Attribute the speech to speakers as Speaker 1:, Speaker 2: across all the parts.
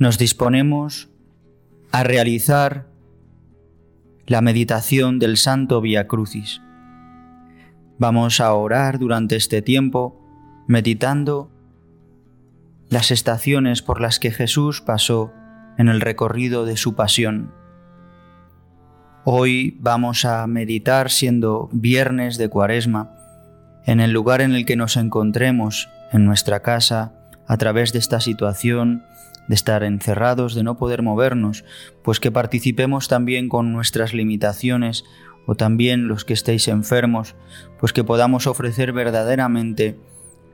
Speaker 1: nos disponemos a realizar la meditación del Santo Via Crucis. Vamos a orar durante este tiempo meditando las estaciones por las que Jesús pasó en el recorrido de su pasión. Hoy vamos a meditar siendo viernes de cuaresma en el lugar en el que nos encontremos, en nuestra casa, a través de esta situación de estar encerrados, de no poder movernos, pues que participemos también con nuestras limitaciones o también los que estéis enfermos, pues que podamos ofrecer verdaderamente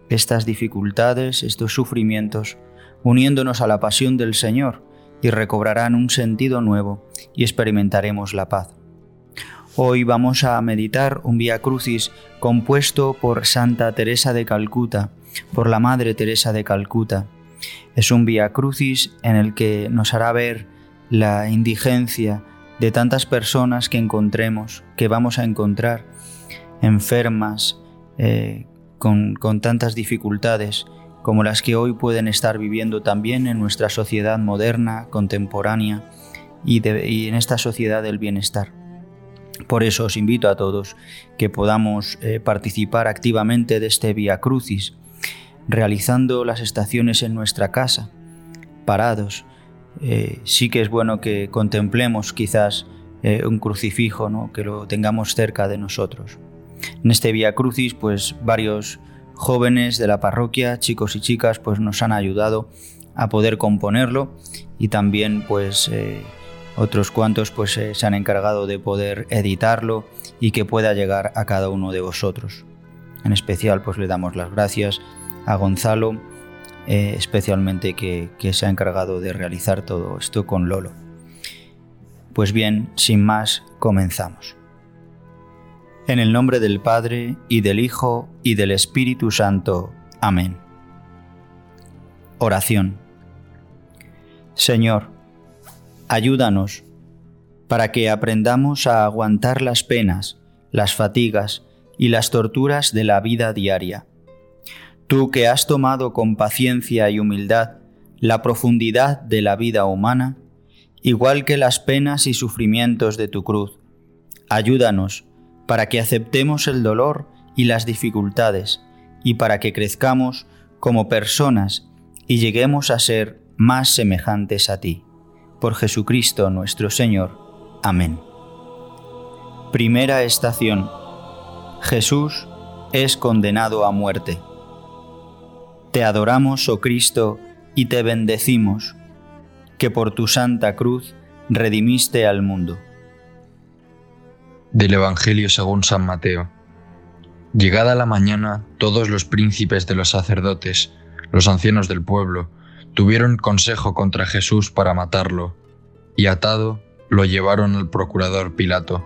Speaker 1: estas dificultades, estos sufrimientos, uniéndonos a la pasión del Señor, y recobrarán un sentido nuevo y experimentaremos la paz. Hoy vamos a meditar un Vía Crucis compuesto por Santa Teresa de Calcuta, por la Madre Teresa de Calcuta, es un vía crucis en el que nos hará ver la indigencia de tantas personas que encontremos, que vamos a encontrar enfermas, eh, con, tantas dificultades como las que hoy pueden estar viviendo también en nuestra sociedad moderna, contemporánea y, en esta sociedad del bienestar. Por eso os invito a todos que podamos eh, participar activamente de este Vía Crucis, realizando las estaciones en nuestra casa, parados. Eh, sí que es bueno que contemplemos quizás eh, un crucifijo, ¿no? que lo tengamos cerca de nosotros. En este Vía Crucis, pues varios jóvenes de la parroquia, chicos y chicas, pues nos han ayudado a poder componerlo y también pues eh, otros cuantos pues se han encargado de poder editarlo y que pueda llegar a cada uno de vosotros. En especial pues le damos las gracias a Gonzalo, eh, especialmente que, que se ha encargado de realizar todo esto con Lolo. Pues bien, sin más, comenzamos. En el nombre del Padre, y del Hijo, y del Espíritu Santo. Amén. Oración. Señor, ayúdanos para que aprendamos a aguantar las penas, las fatigas y las torturas de la vida diaria Tú que has tomado con paciencia y humildad la profundidad de la vida humana, igual que las penas y sufrimientos de tu cruz, ayúdanos para que aceptemos el dolor y las dificultades y para que crezcamos como personas y lleguemos a ser más semejantes a ti. Por Jesucristo nuestro Señor. Amén. Primera estación. Jesús es condenado a muerte. Te adoramos, oh Cristo, y te bendecimos, que por tu santa cruz redimiste al mundo.
Speaker 2: Del Evangelio según San Mateo. Llegada la mañana, todos los príncipes de los sacerdotes, los ancianos del pueblo, tuvieron consejo contra Jesús para matarlo, y atado lo llevaron al procurador Pilato.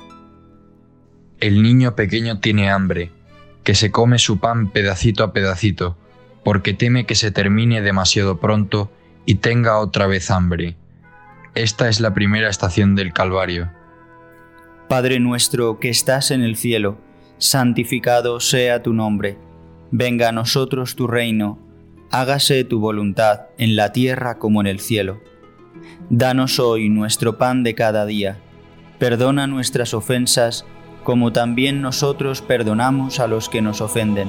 Speaker 2: El niño pequeño tiene hambre, que se come su pan pedacito a pedacito, porque teme que se termine demasiado pronto y tenga otra vez hambre. Esta es la primera estación del Calvario.
Speaker 1: Padre nuestro que estás en el cielo, santificado sea tu nombre, venga a nosotros tu reino, hágase tu voluntad en la tierra como en el cielo. Danos hoy nuestro pan de cada día, perdona nuestras ofensas como también nosotros perdonamos a los que nos ofenden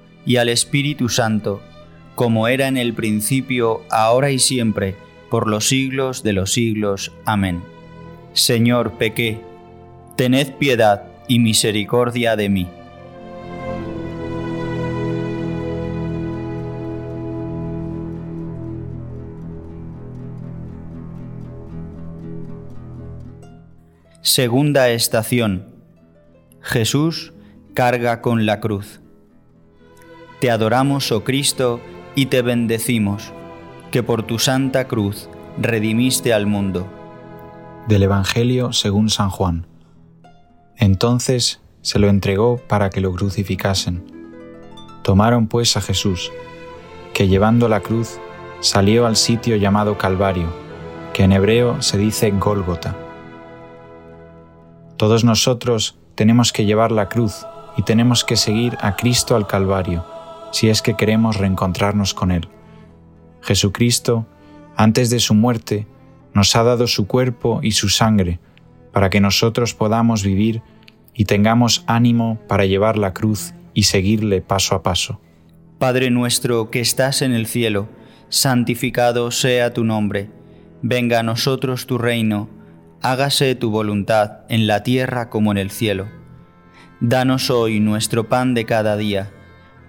Speaker 1: y al Espíritu Santo, como era en el principio, ahora y siempre, por los siglos de los siglos. Amén. Señor, pequé, tened piedad y misericordia de mí. Segunda estación. Jesús carga con la cruz. Te adoramos, oh Cristo, y te bendecimos, que por tu santa cruz redimiste al mundo.
Speaker 3: Del Evangelio según San Juan. Entonces se lo entregó para que lo crucificasen. Tomaron pues a Jesús, que llevando la cruz salió al sitio llamado Calvario, que en hebreo se dice Gólgota. Todos nosotros tenemos que llevar la cruz y tenemos que seguir a Cristo al Calvario, si es que queremos reencontrarnos con Él. Jesucristo, antes de su muerte, nos ha dado su cuerpo y su sangre, para que nosotros podamos vivir y tengamos ánimo para llevar la cruz y seguirle paso a paso.
Speaker 1: Padre nuestro que estás en el cielo, santificado sea tu nombre, venga a nosotros tu reino, hágase tu voluntad en la tierra como en el cielo. Danos hoy nuestro pan de cada día,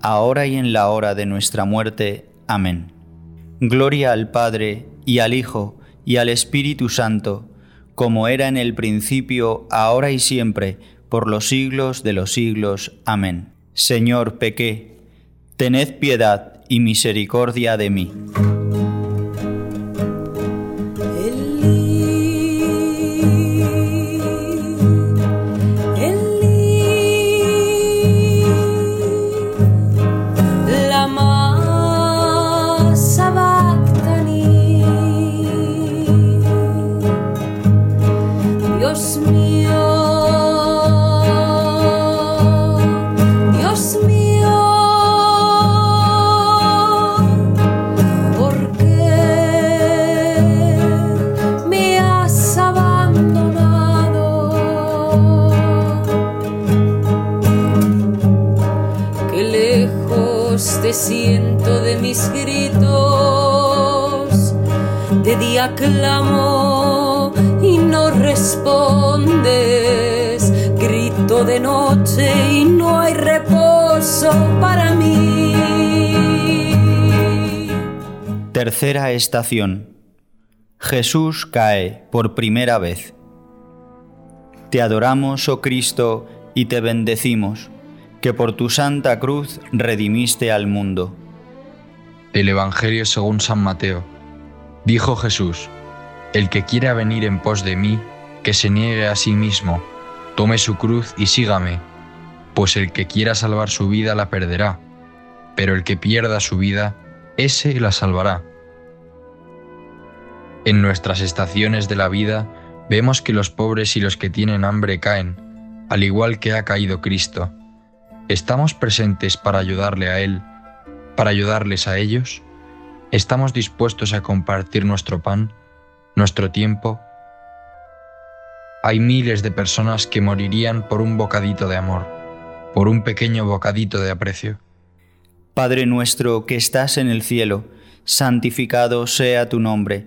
Speaker 1: ahora y en la hora de nuestra muerte. Amén. Gloria al Padre, y al Hijo, y al Espíritu Santo, como era en el principio, ahora y siempre, por los siglos de los siglos. Amén. Señor, pequé, tened piedad y misericordia de mí. Tercera estación. Jesús cae por primera vez. Te adoramos, oh Cristo, y te bendecimos que por tu santa cruz redimiste al mundo.
Speaker 2: El Evangelio según San Mateo. Dijo Jesús, El que quiera venir en pos de mí, que se niegue a sí mismo, tome su cruz y sígame, pues el que quiera salvar su vida la perderá, pero el que pierda su vida, ese la salvará. En nuestras estaciones de la vida vemos que los pobres y los que tienen hambre caen, al igual que ha caído Cristo ¿Estamos presentes para ayudarle a Él, para ayudarles a ellos? ¿Estamos dispuestos a compartir nuestro pan, nuestro tiempo? Hay miles de personas que morirían por un bocadito de amor, por un pequeño bocadito de aprecio.
Speaker 1: Padre nuestro que estás en el cielo, santificado sea tu nombre,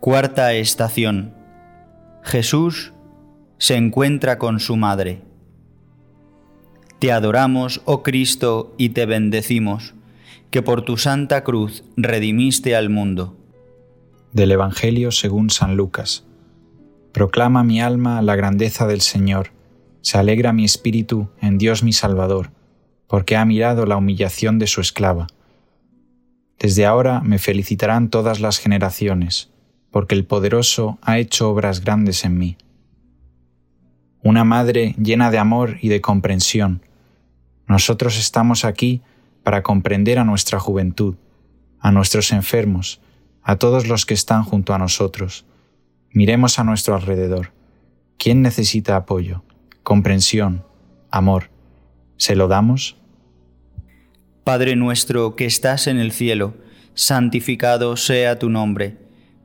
Speaker 1: Cuarta estación. Jesús se encuentra con su madre. Te adoramos, oh Cristo, y te bendecimos, que por tu santa cruz redimiste al mundo.
Speaker 3: Del Evangelio según San Lucas. Proclama mi alma la grandeza del Señor, se alegra mi espíritu en Dios mi Salvador, porque ha mirado la humillación de su esclava. Desde ahora me felicitarán todas las generaciones, porque el poderoso ha hecho obras grandes en mí. Una madre llena de amor y de comprensión. Nosotros estamos aquí para comprender a nuestra juventud, a nuestros enfermos, a todos los que están junto a nosotros. Miremos a nuestro alrededor. ¿Quién necesita apoyo, comprensión, amor? ¿Se lo damos?
Speaker 1: Padre nuestro que estás en el cielo, santificado sea tu nombre.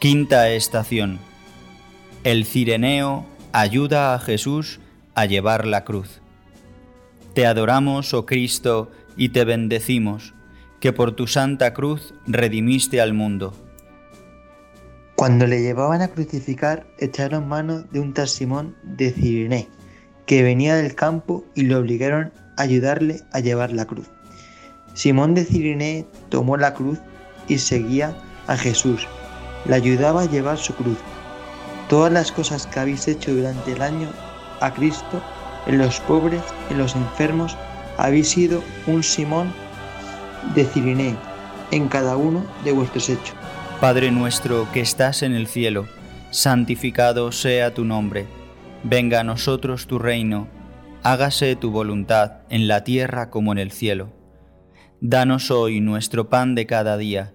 Speaker 1: Quinta estación el cireneo ayuda a Jesús a llevar la cruz. Te adoramos, oh Cristo, y te bendecimos, que por tu santa cruz redimiste al mundo.
Speaker 4: Cuando le llevaban a crucificar, echaron mano de un tal Simón de Cirene, que venía del campo y le obligaron a ayudarle a llevar la cruz. Simón de Cirene tomó la cruz y seguía a Jesús. Le ayudaba a llevar su cruz todas las cosas que habéis hecho durante el año a Cristo, en los pobres, en los enfermos, habéis sido un Simón de Cirineo en cada uno de vuestros hechos.
Speaker 1: Padre nuestro que estás en el cielo, santificado sea tu nombre, venga a nosotros tu reino, hágase tu voluntad en la tierra como en el cielo. Danos hoy nuestro pan de cada día,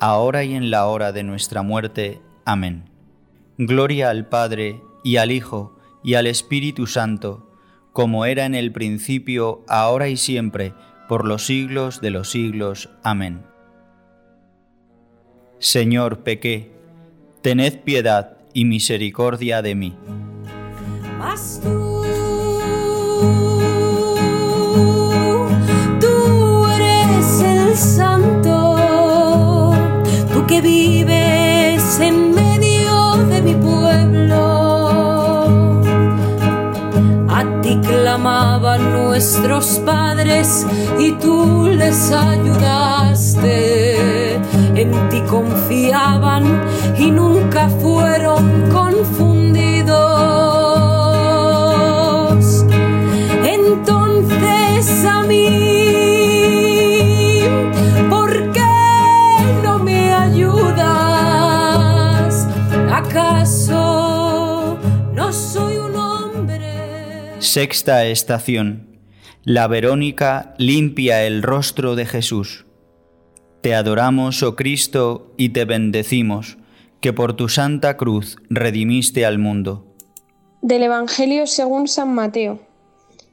Speaker 1: ahora y en la hora de nuestra muerte. Amén. Gloria al Padre, y al Hijo, y al Espíritu Santo, como era en el principio, ahora y siempre, por los siglos de los siglos. Amén. Señor, pequé, tened piedad y misericordia de mí.
Speaker 5: Que vives en mi pueblo. A ti clamaban nuestros padres y tú les ayudaste. En ti confiaban y nunca fueron confundidos. Entonces a mí
Speaker 1: Sexta estación. La Verónica limpia el rostro de Jesús. Te adoramos, oh Cristo, y te bendecimos, que por tu santa cruz redimiste al mundo.
Speaker 6: Del Evangelio según San Mateo.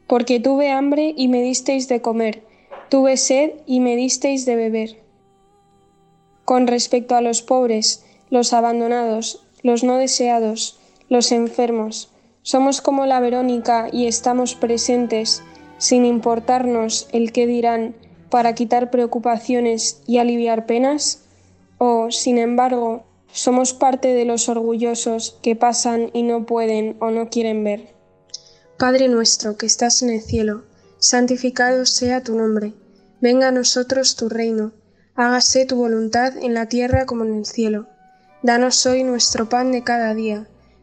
Speaker 6: Porque tuve hambre y me disteis de comer, tuve sed y me disteis de beber. Con respecto a los pobres, los abandonados, los no deseados, los enfermos, Somos como la Verónica y estamos presentes, sin importarnos el qué dirán, para quitar preocupaciones y aliviar penas? ¿O, sin embargo, somos parte de los orgullosos que pasan y no pueden o no quieren ver? Padre nuestro que estás en el cielo, santificado sea tu nombre, venga a nosotros tu reino, hágase tu voluntad en la tierra como en el cielo. Danos hoy nuestro pan de cada día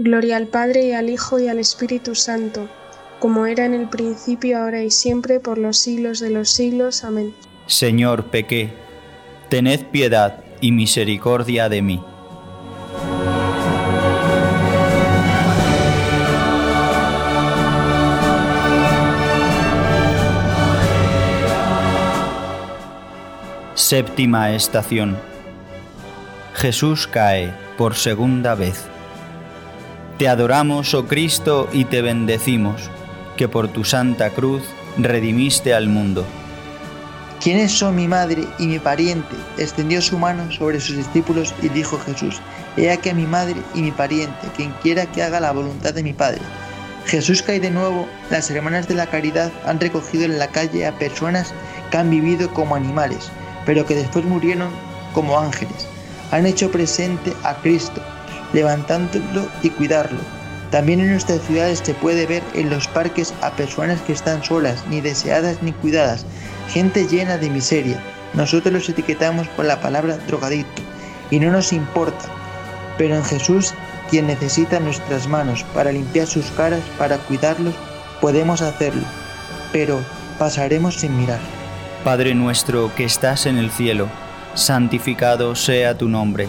Speaker 6: Gloria al Padre y al Hijo y al Espíritu Santo, como era en el principio, ahora y siempre, por los siglos de los siglos. Amén.
Speaker 1: Señor, pequé, tened piedad y misericordia de mí. Séptima estación. Jesús cae por segunda vez. Te adoramos, oh Cristo, y te bendecimos, que por tu santa cruz redimiste al mundo.
Speaker 4: ¿Quiénes son mi madre y mi pariente? Extendió su mano sobre sus discípulos y dijo Jesús, He aquí a mi madre y mi pariente, quien quiera que haga la voluntad de mi Padre. Jesús cae de nuevo, las hermanas de la caridad han recogido en la calle a personas que han vivido como animales, pero que después murieron como ángeles. Han hecho presente a Cristo, levantándolo y cuidarlo. También en nuestras ciudades se puede ver en los parques a personas que están solas, ni deseadas ni cuidadas, gente llena de miseria. Nosotros los etiquetamos con la palabra drogadicto y no nos importa. Pero en Jesús, quien necesita nuestras manos para limpiar sus caras, para cuidarlos, podemos hacerlo. Pero pasaremos sin mirar.
Speaker 1: Padre nuestro que estás en el cielo, santificado sea tu nombre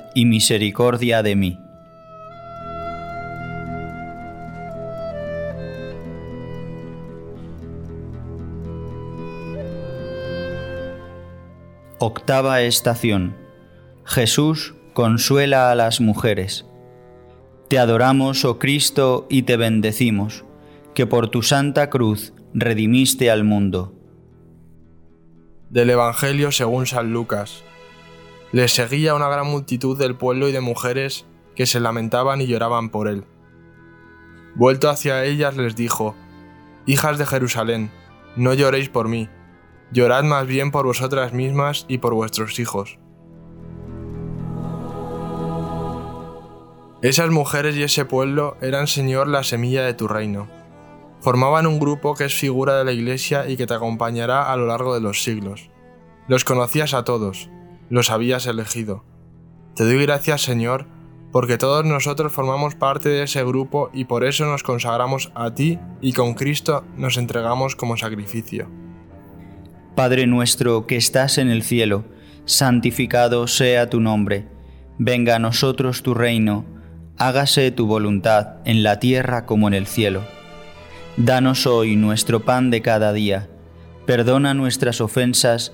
Speaker 1: y misericordia de mí. Octava estación. Jesús consuela a las mujeres. Te adoramos, oh Cristo, y te bendecimos, que por tu santa cruz redimiste al mundo.
Speaker 7: Del Evangelio según San Lucas. Les seguía una gran multitud del pueblo y de mujeres que se lamentaban y lloraban por él. Vuelto hacia ellas les dijo, Hijas de Jerusalén, no lloréis por mí, llorad más bien por vosotras mismas y por vuestros hijos. Esas mujeres y ese pueblo eran, Señor, la semilla de tu reino. Formaban un grupo que es figura de la Iglesia y que te acompañará a lo largo de los siglos. Los conocías a todos, los habías elegido. Te doy gracias, Señor, porque todos nosotros formamos parte de ese grupo y por eso nos consagramos a ti y con Cristo nos entregamos como sacrificio.
Speaker 1: Padre nuestro que estás en el cielo, santificado sea tu nombre, venga a nosotros tu reino, hágase tu voluntad en la tierra como en el cielo. Danos hoy nuestro pan de cada día, perdona nuestras ofensas,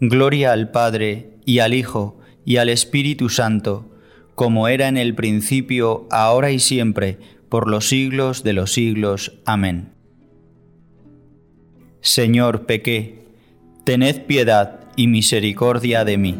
Speaker 1: Gloria al Padre, y al Hijo, y al Espíritu Santo, como era en el principio, ahora y siempre, por los siglos de los siglos. Amén. Señor, pequé, tened piedad y misericordia de mí.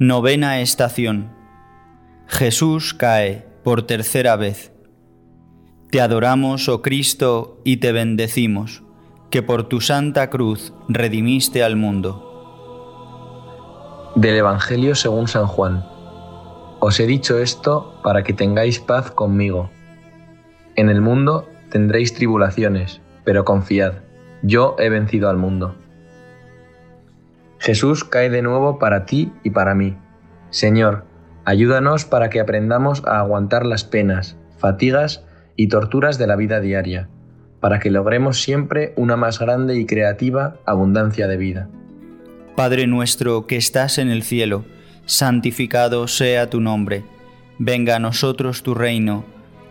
Speaker 1: Novena estación. Jesús cae por tercera vez. Te adoramos, oh Cristo, y te bendecimos, que por tu santa cruz redimiste al mundo.
Speaker 8: Del Evangelio según San Juan. Os he dicho esto para que tengáis paz conmigo. En el mundo tendréis tribulaciones, pero confiad, yo he vencido al mundo. Jesús cae de nuevo para ti y para mí. Señor, ayúdanos para que aprendamos a aguantar las penas, fatigas y torturas de la vida diaria, para que logremos siempre una más grande y creativa abundancia de vida.
Speaker 1: Padre nuestro que estás en el cielo, santificado sea tu nombre. Venga a nosotros tu reino.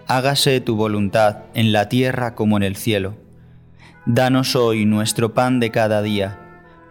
Speaker 1: Hágase tu voluntad en la tierra como en el cielo. Danos hoy nuestro pan de cada día.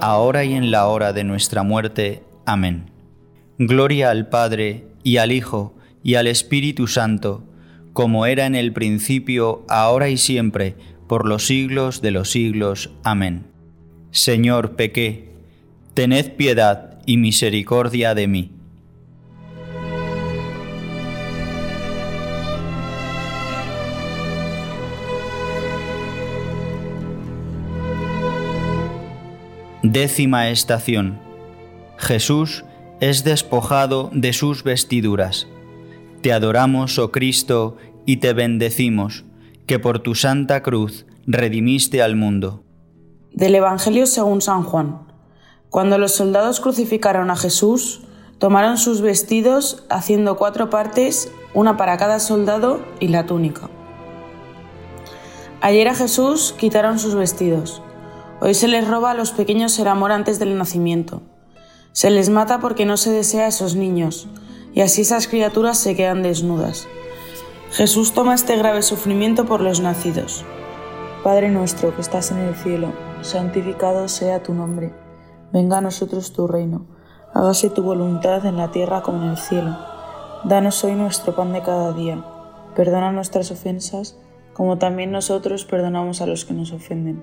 Speaker 1: ahora y en la hora de nuestra muerte. Amén. Gloria al Padre, y al Hijo, y al Espíritu Santo, como era en el principio, ahora y siempre, por los siglos de los siglos. Amén. Señor, pequé, tened piedad y misericordia de mí. Décima estación. Jesús es despojado de sus vestiduras. Te adoramos, oh Cristo, y te bendecimos, que por tu santa cruz redimiste al mundo.
Speaker 9: Del Evangelio según San Juan. Cuando los soldados crucificaron a Jesús, tomaron sus vestidos haciendo cuatro partes, una para cada soldado y la túnica. Ayer a Jesús quitaron sus vestidos. Hoy se les roba a los pequeños el amor antes del nacimiento. Se les mata porque no se desea a esos niños, y así esas criaturas se quedan desnudas. Jesús toma este grave sufrimiento por los nacidos. Padre nuestro que estás en el cielo, santificado sea tu nombre. Venga a nosotros tu reino. Hágase tu voluntad en la tierra como en el cielo. Danos hoy nuestro pan de cada día. Perdona nuestras ofensas, como también nosotros perdonamos a los que nos ofenden.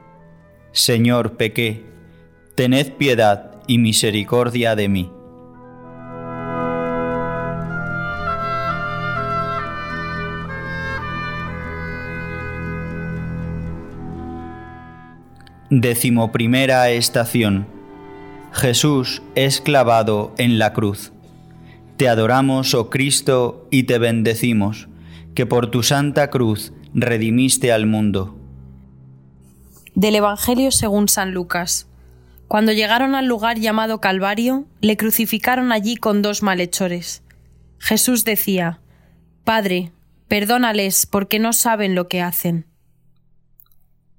Speaker 1: Señor, pequé, tened piedad y misericordia de mí. Decimoprimera estación. Jesús es clavado en la cruz. Te adoramos, oh Cristo, y te bendecimos, que por tu santa cruz redimiste al mundo.
Speaker 10: Del Evangelio según San Lucas. Cuando llegaron al lugar llamado Calvario, le crucificaron allí con dos malhechores. Jesús decía, Padre, perdónales porque no saben lo que hacen.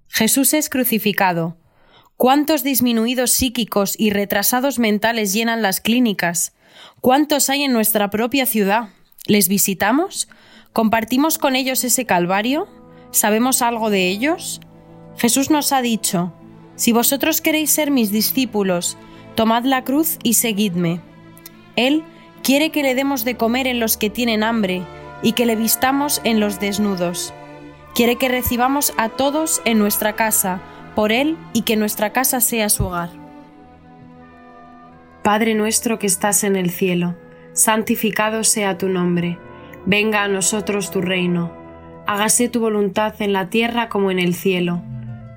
Speaker 10: Jesús es crucificado. ¿Cuántos disminuidos psíquicos y retrasados mentales llenan las clínicas? ¿Cuántos hay en nuestra propia ciudad? ¿Les visitamos? ¿Compartimos con ellos ese calvario? ¿Sabemos algo de ellos? Jesús nos ha dicho, Si vosotros queréis ser mis discípulos, tomad la cruz y seguidme. Él quiere que le demos de comer en los que tienen hambre y que le vistamos en los desnudos. Quiere que recibamos a todos en nuestra casa, por Él y que nuestra casa sea su hogar.
Speaker 11: Padre nuestro que estás en el cielo, santificado sea tu nombre, venga a nosotros tu reino, hágase tu voluntad en la tierra como en el cielo.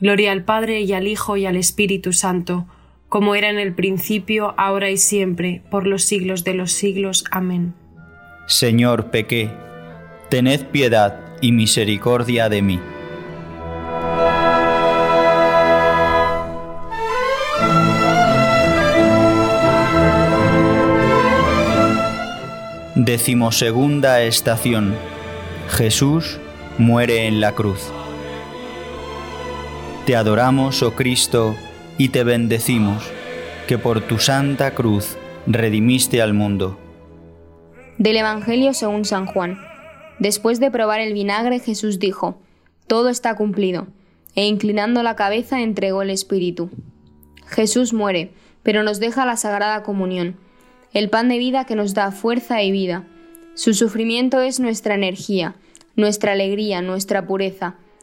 Speaker 11: Gloria al Padre y al Hijo y al Espíritu Santo, como era en el principio, ahora y siempre, por los siglos de los siglos. Amén.
Speaker 1: Señor, pequé, tened piedad y misericordia de mí. Decimosegunda estación. Jesús muere en la cruz. Te adoramos, oh Cristo, y te bendecimos, que por tu santa cruz redimiste al mundo.
Speaker 12: Del Evangelio según San Juan. Después de probar el vinagre, Jesús dijo, Todo está cumplido, e inclinando la cabeza entregó el Espíritu. Jesús muere, pero nos deja la Sagrada Comunión, el pan de vida que nos da fuerza y vida. Su sufrimiento es nuestra energía, nuestra alegría, nuestra pureza.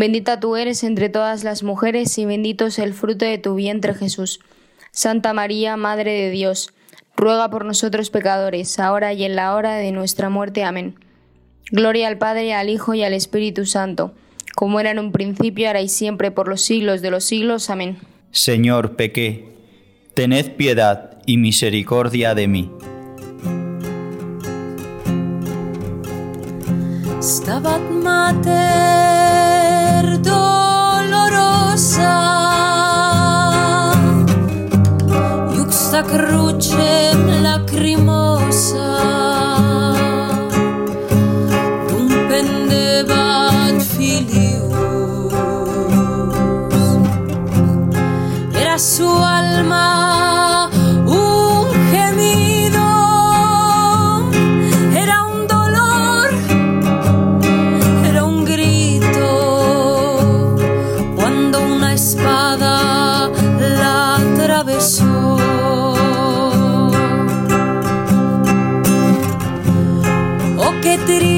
Speaker 12: Bendita tú eres entre todas las mujeres y bendito es el fruto de tu vientre Jesús. Santa María, Madre de Dios, ruega por nosotros pecadores, ahora y en la hora de nuestra muerte. Amén. Gloria al Padre, al Hijo y al Espíritu Santo, como era en un principio, ahora y siempre, por los siglos de los siglos. Amén.
Speaker 1: Señor, pequé, tened piedad y misericordia de mí.
Speaker 5: Stabat Mater dolorosa, Juxta crucem lacrimosa,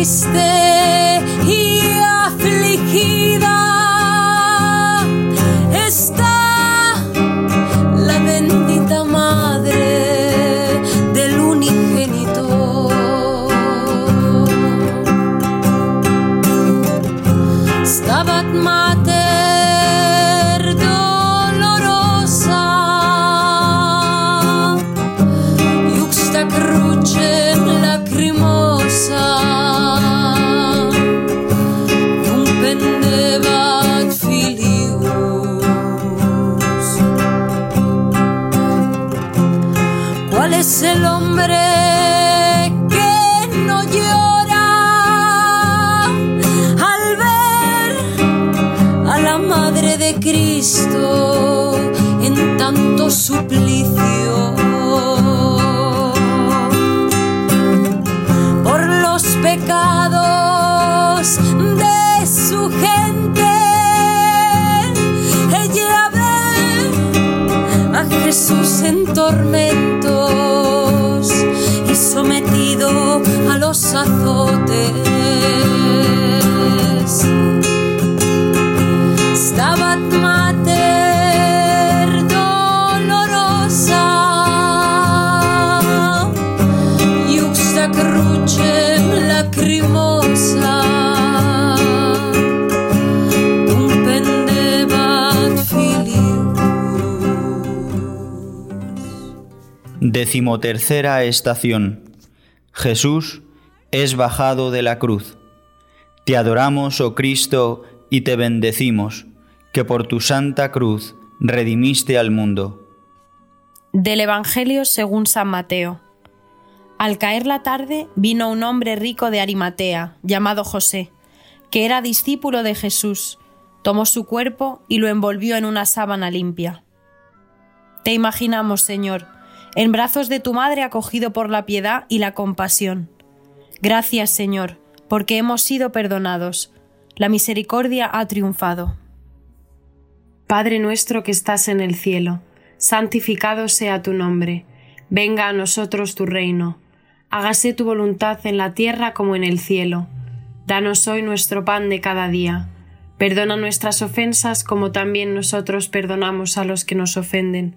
Speaker 5: triste
Speaker 1: Decimotercera estación. Jesús es bajado de la cruz. Te adoramos, oh Cristo, y te bendecimos, que por tu santa cruz redimiste al mundo.
Speaker 13: Del Evangelio según San Mateo. Al caer la tarde vino un hombre rico de Arimatea, llamado José, que era discípulo de Jesús. Tomó su cuerpo y lo envolvió en una sábana limpia. Te imaginamos, Señor, en brazos de tu madre acogido por la piedad y la compasión. Gracias, Señor, porque hemos sido perdonados. La misericordia ha triunfado.
Speaker 5: Padre nuestro que estás en el cielo, santificado sea tu nombre. Venga a nosotros tu reino. Hágase tu voluntad en la tierra como en el cielo. Danos hoy nuestro pan de cada día. Perdona nuestras ofensas como también nosotros perdonamos a los que nos ofenden.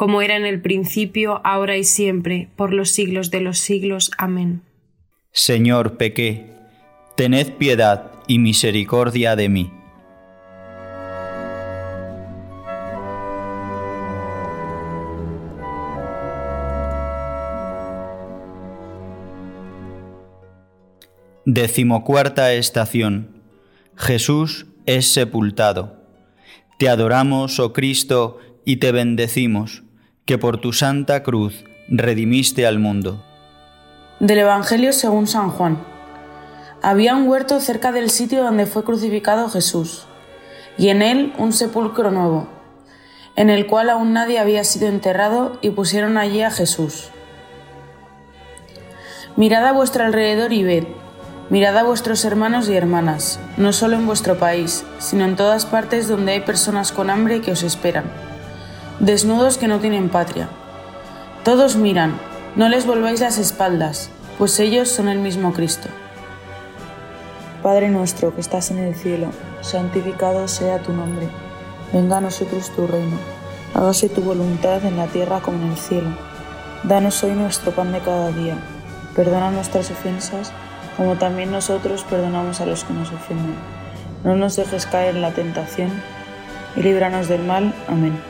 Speaker 5: como era en el principio, ahora y siempre, por los siglos de los siglos. Amén.
Speaker 1: Señor, pequé, tened piedad y misericordia de mí. Decimocuarta estación. Jesús es sepultado. Te adoramos, oh Cristo, y te bendecimos, que por tu santa cruz redimiste al mundo.
Speaker 14: Del Evangelio según San Juan. Había un huerto cerca del sitio donde fue crucificado Jesús, y en él un sepulcro nuevo, en el cual aún nadie había sido enterrado, y pusieron allí a Jesús. Mirad a vuestro alrededor y ved, mirad a vuestros hermanos y hermanas, no solo en vuestro país, sino en todas partes donde hay personas con hambre que os esperan, desnudos que no tienen patria. Todos miran, no les volváis las espaldas, pues ellos son el mismo Cristo.
Speaker 9: Padre nuestro que estás en el cielo, santificado sea tu nombre. Venga a nosotros tu reino. Hágase tu voluntad en la tierra como en el cielo. Danos hoy nuestro pan de cada día. Perdona nuestras ofensas, como también nosotros perdonamos a los que nos ofenden. No nos dejes caer en la tentación y líbranos del mal. Amén.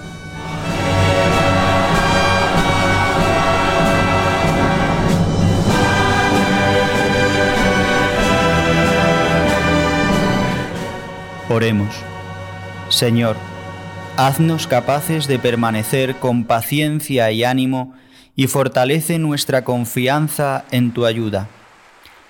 Speaker 1: Oremos. Señor, haznos capaces de permanecer con paciencia y ánimo y fortalece nuestra confianza en tu ayuda.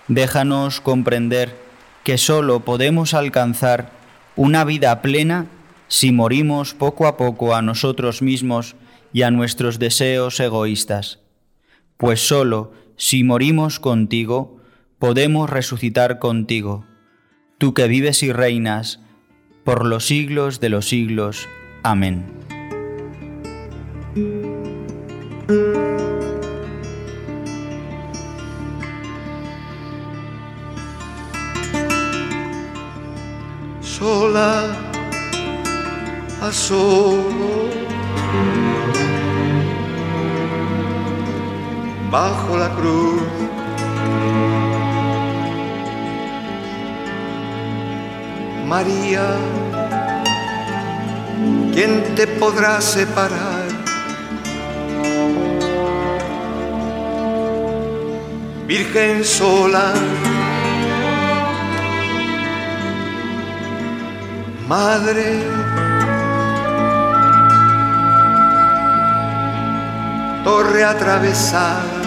Speaker 1: déjanos comprender que sólo podemos alcanzar una vida plena si morimos poco a poco a nosotros mismos y a nuestros deseos egoístas. Pues sólo si morimos contigo, podemos resucitar contigo, tú que vives y reinas por los siglos de los siglos. Amén.
Speaker 15: Sola a solo bajo la cruz. María, ¿quién te podrá separar? Virgen sola, Madre, torre atravesada.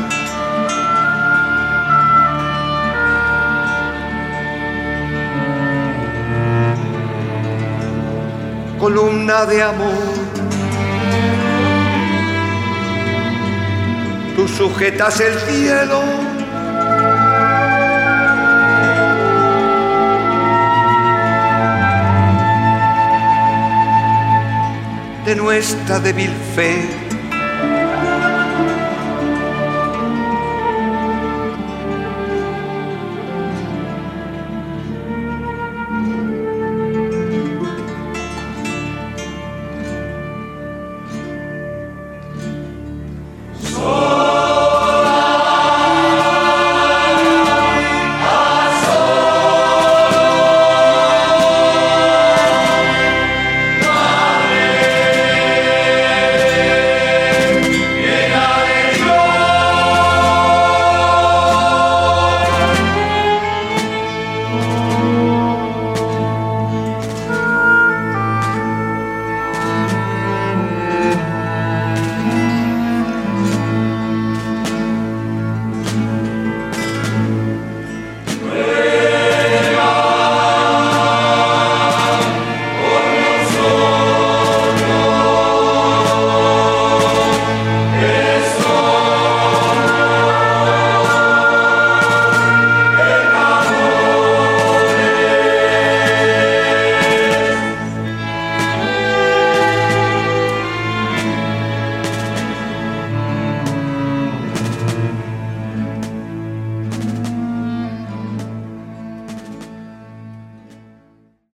Speaker 15: Columna de amor. Tú sujetas el cielo. De nuestra débil fe